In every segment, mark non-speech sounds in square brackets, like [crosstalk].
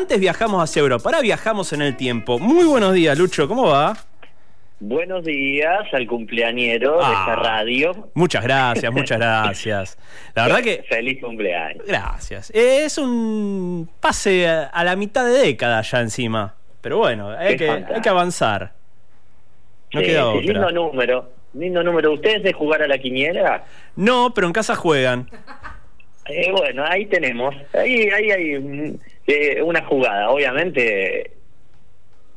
Antes viajamos hacia Europa, ahora viajamos en el tiempo. Muy buenos días, Lucho, ¿cómo va? Buenos días al cumpleañero de esta Ah. radio. Muchas gracias, muchas [laughs] gracias. La verdad que... Feliz cumpleaños. Gracias. Eh, Es un pase a, la mitad de década ya encima. Pero bueno, hay, que, fantástico. hay que avanzar. No Sí, queda otra. Lindo número. Lindo número. ¿Ustedes de jugar a la quiniela? No, pero en casa juegan. Eh, bueno, ahí tenemos. Ahí, ahí hay eh, una jugada. Obviamente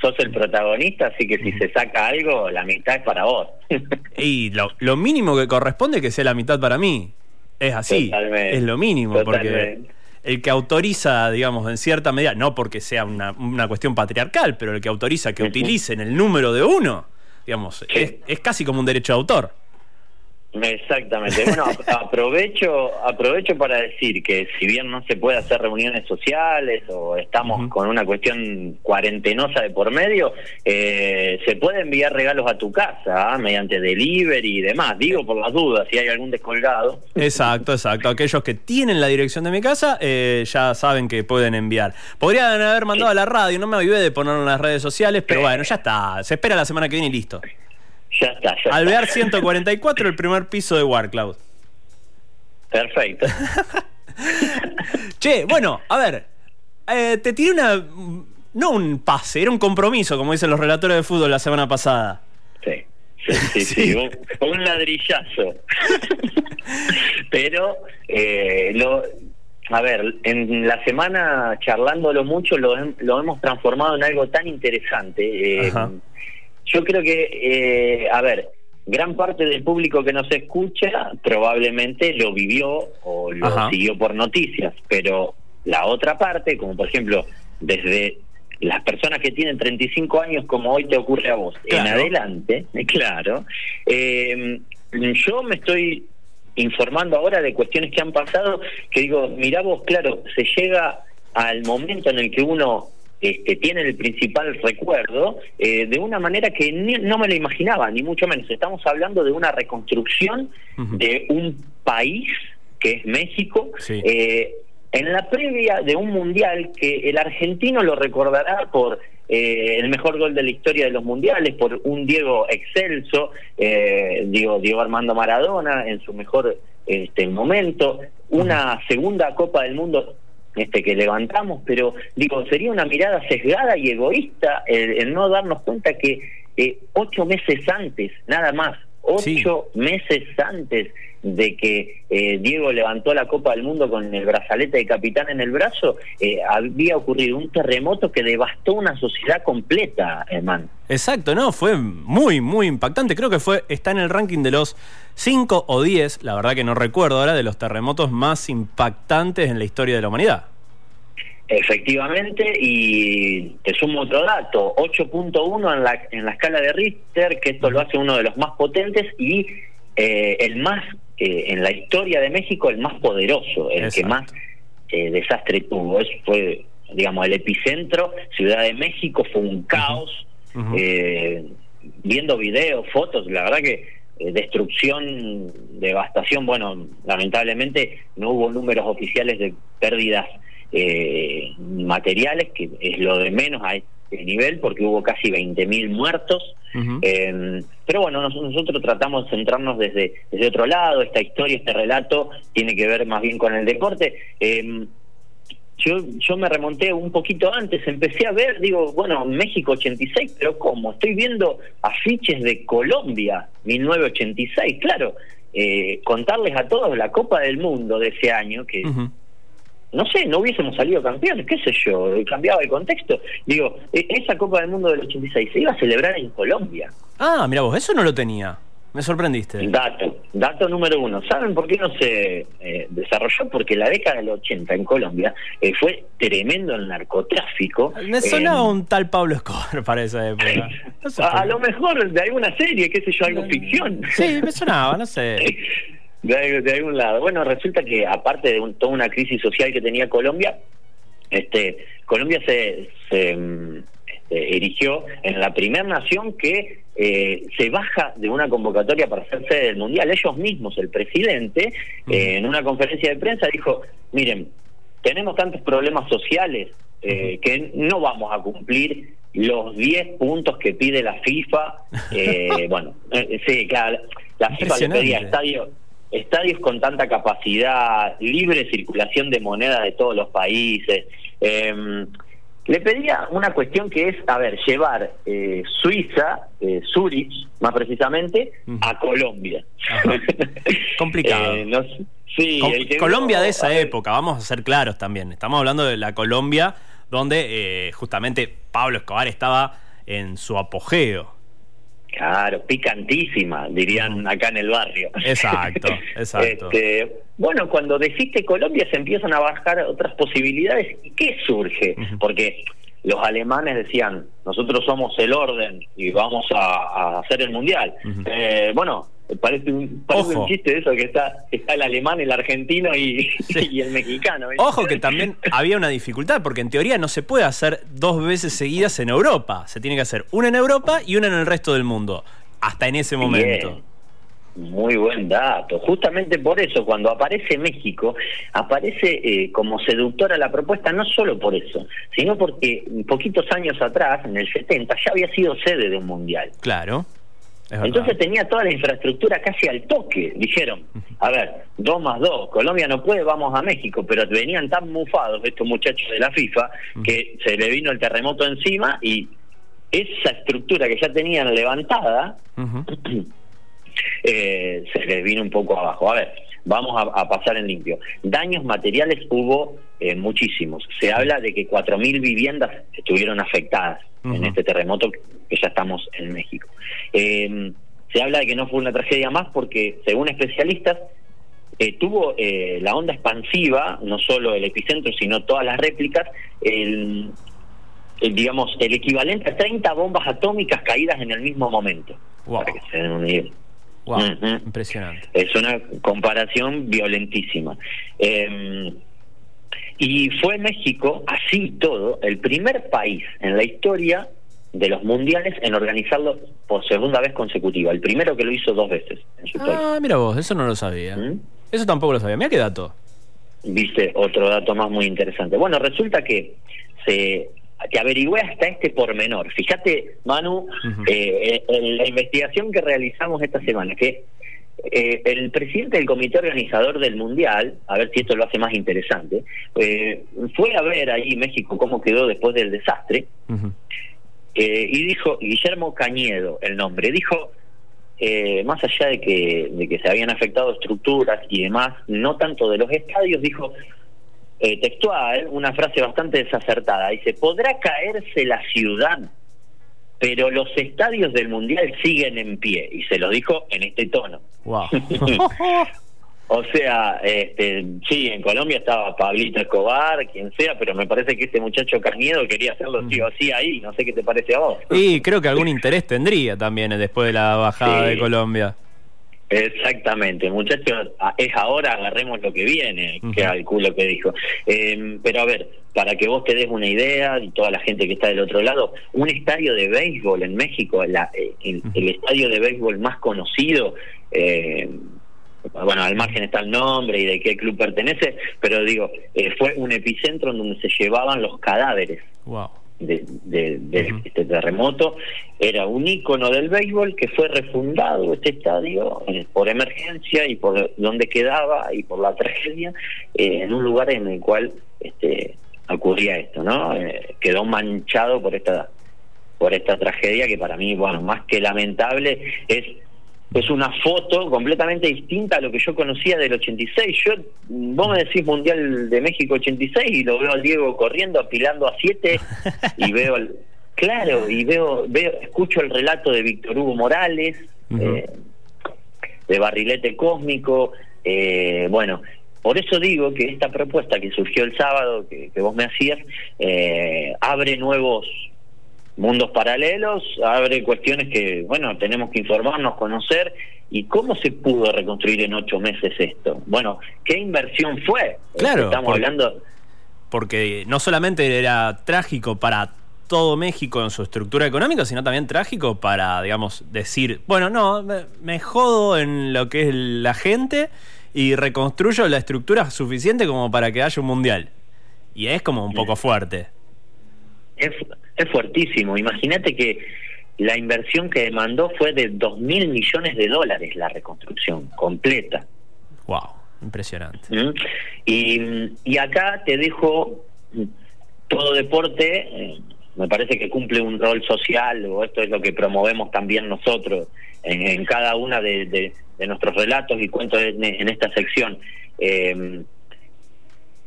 sos el protagonista, así que si se saca algo, la mitad es para vos. [laughs] Y lo, lo mínimo que corresponde es que sea la mitad para mí. Es así. Totalmente, Es lo mínimo. Porque el que autoriza, digamos, en cierta medida, no porque sea una, una cuestión patriarcal, pero el que autoriza que utilicen el número de uno, digamos, Sí. es, es casi como un derecho de autor. Exactamente. Bueno, ap- [laughs] aprovecho, aprovecho para decir que si bien no se puede hacer reuniones sociales o estamos con una cuestión cuarentenosa de por medio, eh, se puede enviar regalos a tu casa ¿ah? mediante delivery y demás. Digo por las dudas, si hay algún descolgado. Exacto, exacto. Aquellos que tienen la dirección de mi casa eh, ya saben que pueden enviar. Podrían haber mandado a la radio, no me avivé de ponerlo en las redes sociales, pero bueno, ya está. Se espera la semana que viene y listo. Ya está, ya Alvear está. 144, el primer piso de Warcloud. Perfecto. [laughs] Che, bueno, a ver. eh, te tiré una. No un pase, era un compromiso, como dicen los relatores de fútbol la semana pasada. Sí, sí, sí, sí, un, un ladrillazo. [laughs] Pero, eh, lo, a ver, en la semana charlándolo mucho lo, hem- lo hemos transformado en algo tan interesante. Eh. Yo creo que, eh, a ver, gran parte del público que nos escucha probablemente lo vivió o lo Ajá. siguió por noticias, pero la otra parte, como por ejemplo, desde las personas que tienen 35 años, como hoy te ocurre a vos, en adelante, eh, claro, eh, yo me estoy informando ahora de cuestiones que han pasado, que digo, mirá vos, claro, se llega al momento en el que uno este, tiene el principal recuerdo eh, de una manera que ni- no me lo imaginaba, ni mucho menos. Estamos hablando de una reconstrucción de un país que es México, Sí. eh, en la previa de un mundial que el argentino lo recordará por eh, el mejor gol de la historia de los mundiales, por un Diego excelso, eh, Diego, Diego Armando Maradona en su mejor este, momento, una segunda Copa del Mundo este que levantamos, pero digo, sería una mirada sesgada y egoísta el, no darnos cuenta que eh, ocho meses antes, nada más, ocho meses antes de que eh, Diego levantó la Copa del Mundo con el brazalete de capitán en el brazo, eh, había ocurrido un terremoto que devastó una sociedad completa, hermano. Exacto, no, fue muy, muy impactante. Creo que fue, está en el ranking de los 5 o 10, la verdad que no recuerdo ahora, de los terremotos más impactantes en la historia de la humanidad. Efectivamente, y te sumo otro dato, 8.1 en la, en la escala de Richter, que esto lo hace uno de los más potentes y eh, el más, eh, en la historia de México, el más poderoso, el que más eh, desastre tuvo. Eso fue, digamos, el epicentro, Ciudad de México, fue un caos. Eh, viendo videos, fotos, la verdad que eh, destrucción, devastación, bueno, lamentablemente no hubo números oficiales de pérdidas eh, materiales, que es lo de menos a este nivel, porque hubo casi 20.000 muertos. Eh, pero bueno, nos- nosotros tratamos de centrarnos desde, desde otro lado. Esta historia, este relato, tiene que ver más bien con el deporte. Eh, yo, yo me remonté un poquito antes, empecé a ver, digo, bueno, México 86, pero ¿cómo? Estoy viendo afiches de Colombia 1986, claro. Eh, contarles a todos la Copa del Mundo de ese año, que. No sé, no hubiésemos salido campeones, qué sé yo, eh, cambiaba el contexto. Digo, e- esa Copa del Mundo del 86 se iba a celebrar en Colombia. Ah, mira vos, eso no lo tenía. Me sorprendiste. Dato, dato número uno. ¿Saben por qué no se eh, desarrolló? Porque la década del 80 en Colombia eh, fue tremendo el narcotráfico. Me sonaba Eh, un tal Pablo Escobar [laughs] para esa época. [laughs] No sé a, a lo mejor de alguna serie, qué sé yo, algo ficción. Sí, me sonaba, no sé. [laughs] de, algún lado. Bueno, resulta que aparte de un- toda una crisis social que tenía Colombia, este, Colombia se, se, mm, este, erigió en la primera nación que eh, se baja de una convocatoria para ser sede del Mundial. Ellos mismos, el presidente, eh, en una conferencia de prensa dijo, miren, tenemos tantos problemas sociales eh, que no vamos a cumplir los 10 puntos que pide la FIFA. Eh, [laughs] bueno, eh, sí, claro, la FIFA le pedía estadios estadios con tanta capacidad, libre circulación de moneda de todos los países. Eh, le pedía una cuestión que es, a ver, llevar eh, Suiza, eh, Zurich más precisamente, a Colombia. [laughs] Complicado. Eh, sí, Colombia de esa época, vamos a ser claros también. Estamos hablando de la Colombia donde eh, justamente Pablo Escobar estaba en su apogeo. Claro, picantísima, dirían acá en el barrio. Exacto, [laughs] exacto. Este, bueno, cuando deciste Colombia se empiezan a bajar otras posibilidades. ¿Y qué surge? Porque los alemanes decían, nosotros somos el orden y vamos a, hacer el mundial. eh, bueno, Parece un, parece un chiste eso que está, está el alemán, el argentino y, [laughs] y el mexicano. Ojo que también había una dificultad, porque en teoría no se puede hacer dos veces seguidas en Europa. Se tiene que hacer una en Europa y una en el resto del mundo. Hasta en ese momento. Muy buen dato. Justamente por eso, cuando aparece México, aparece eh, como seductora la propuesta, no solo por eso, sino porque poquitos años atrás, en el 70, ya había sido sede de un mundial. Claro. Entonces tenía toda la infraestructura casi al toque. Dijeron, a ver, dos más dos, Colombia no puede, vamos a México, pero venían tan mufados estos muchachos de la FIFA que se le vino el terremoto encima y esa estructura que ya tenían levantada [clears throat] eh, se les vino un poco abajo. A ver, vamos a, pasar en limpio. Daños materiales hubo eh, muchísimos. Se habla de que 4.000 viviendas estuvieron afectadas en este terremoto que ya estamos en México. Eh, se habla de que no fue una tragedia más porque, según especialistas, eh, tuvo la onda expansiva, no solo el epicentro, sino todas las réplicas, el, digamos, el equivalente a 30 bombas atómicas caídas en el mismo momento. Para que se den una idea. Impresionante. Es una comparación violentísima. Em, y fue México, así todo, el primer país en la historia de los mundiales en organizarlo por segunda vez consecutiva. El primero que lo hizo dos veces en su Ah, mira vos, eso no lo sabía. ¿Mm? Eso tampoco lo sabía. Mira qué dato. Viste, otro dato más muy interesante. Bueno, resulta que se que averigüé hasta este pormenor. Fíjate, Manu, eh, en la investigación que realizamos esta semana, que eh, el presidente del comité organizador del Mundial, a ver si esto lo hace más interesante, eh, fue a ver ahí México cómo quedó después del desastre, y dijo, Guillermo Cañedo, el nombre, dijo, más allá de que, de que se habían afectado estructuras y demás, no tanto de los estadios, dijo, eh, textual, una frase bastante desacertada. Dice, podrá caerse la ciudad, pero los estadios del Mundial siguen en pie. Y se lo dijo en este tono. [laughs] [laughs] o sea, este, sí, en Colombia estaba Pablito Escobar, quien sea, pero me parece que este muchacho Cañedo quería hacerlo sí o sí ahí. No sé qué te parece a vos. Y creo que algún interés tendría también después de la bajada de Colombia. Exactamente, muchachos, es ahora, agarremos lo que viene, que al culo que dijo. Em, pero a ver, para que vos te des una idea y toda la gente que está del otro lado, un estadio de béisbol en México, la, eh, el, estadio de béisbol más conocido, eh, bueno, al margen está el nombre y de qué club pertenece, pero digo, eh, fue un epicentro en donde se llevaban los cadáveres. Wow de, este terremoto, era un ícono del béisbol que fue refundado este estadio eh, por emergencia y por donde quedaba y por la tragedia, eh, en un lugar en el cual este, ocurría esto, ¿no? Eh, quedó manchado por esta por esta tragedia que para mí, bueno, más que lamentable es es una foto completamente distinta a lo que yo conocía del 86. Yo, vos me decís Mundial de México 86 y lo veo al Diego corriendo, apilando a 7 y [laughs] veo, claro, y veo, veo, escucho el relato de Víctor Hugo Morales, eh, de Barrilete Cósmico, eh, bueno, por eso digo que esta propuesta que surgió el sábado, que, vos me hacías, eh, abre nuevos mundos paralelos, abre cuestiones que, bueno, tenemos que informarnos, conocer. ¿Y cómo se pudo reconstruir en ocho meses esto? Bueno, ¿qué inversión fue? Claro. Estamos hablando. Porque no solamente era trágico para todo México en su estructura económica, sino también trágico para, digamos, decir, bueno, no, me, jodo en lo que es la gente y reconstruyo la estructura suficiente como para que haya un mundial. Y es como un poco fuerte. Es, es fuertísimo. Imagínate que la inversión que demandó fue de 2 mil millones de dólares la reconstrucción completa. Wow, impresionante. ¿Mm? Y, y acá te dejo todo deporte. Eh, me parece que cumple un rol social, o esto es lo que promovemos también nosotros en, cada una de, nuestros relatos y cuentos en, esta sección. Eh,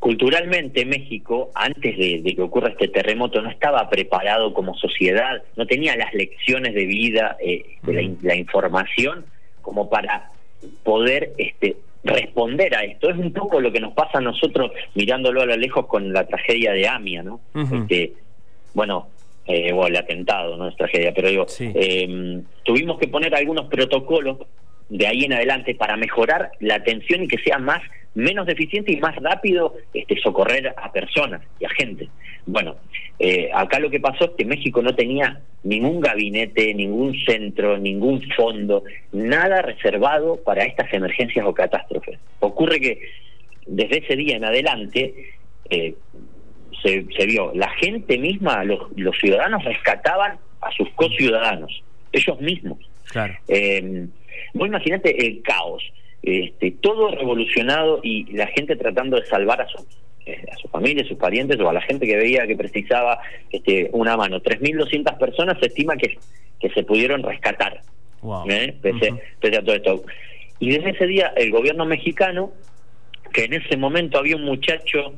culturalmente México, antes de, que ocurra este terremoto, no estaba preparado como sociedad, no tenía las lecciones de vida, eh, de la, información como para poder este, responder a esto. Es un poco lo que nos pasa a nosotros mirándolo a lo lejos con la tragedia de Amia, ¿no? este, bueno, eh, o el atentado, no es tragedia, pero digo, eh, tuvimos que poner algunos protocolos de ahí en adelante para mejorar la atención y que sea más menos deficiente y más rápido este, socorrer a personas y a gente. Bueno, eh, acá lo que pasó es que México no tenía ningún gabinete, ningún centro, ningún fondo, nada reservado para estas emergencias o catástrofes. Ocurre que desde ese día en adelante eh, se, se, vio, la gente misma, los, los ciudadanos rescataban a sus co-ciudadanos, ellos mismos. Claro. Eh, vos imaginate el caos este, todo revolucionado y la gente tratando de salvar a su, eh, a su familia, a sus parientes o a la gente que veía que precisaba este, una mano. 3.200 personas se estima que, que se pudieron rescatar, ¿eh? pese, a todo esto. Y desde ese día el gobierno mexicano, que en ese momento había un muchacho,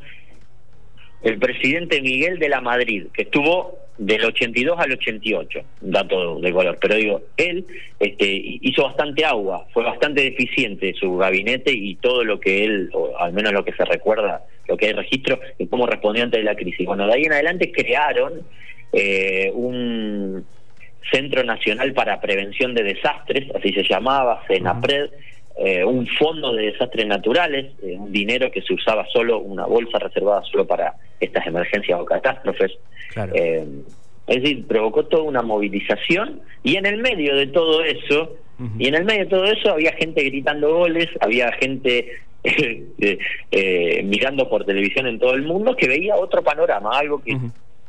el presidente Miguel de la Madrid, que estuvo del 82 al 88, dato de color, pero digo, él este, hizo bastante agua, fue bastante deficiente su gabinete y todo lo que él, o al menos lo que se recuerda, lo que hay registro, y cómo respondió ante la crisis. Bueno, de ahí en adelante crearon eh, un Centro Nacional para Prevención de Desastres, así se llamaba, CENAPRED, eh, un fondo de desastres naturales, eh, un dinero que se usaba solo, una bolsa reservada solo para estas emergencias o catástrofes. Eh, es decir, provocó toda una movilización y en el medio de todo eso, y en el medio de todo eso había gente gritando goles, había gente [laughs] mirando por televisión en todo el mundo que veía otro panorama, algo que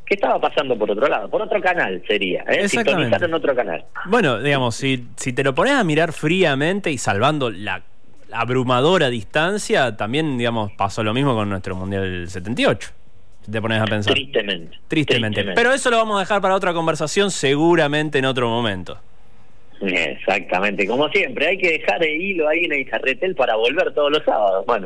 ¿Qué estaba pasando por otro lado? Por otro canal sería, ¿eh? sintonizar en otro canal. Bueno, digamos, si, si te lo pones a mirar fríamente y salvando la abrumadora distancia, también, digamos, pasó lo mismo con nuestro Mundial 78. Si te pones a pensar. Tristemente. Tristemente. Pero eso lo vamos a dejar para otra conversación, seguramente en otro momento. Exactamente, como siempre, hay que dejar el hilo ahí en el carretel para volver todos los sábados. Bueno.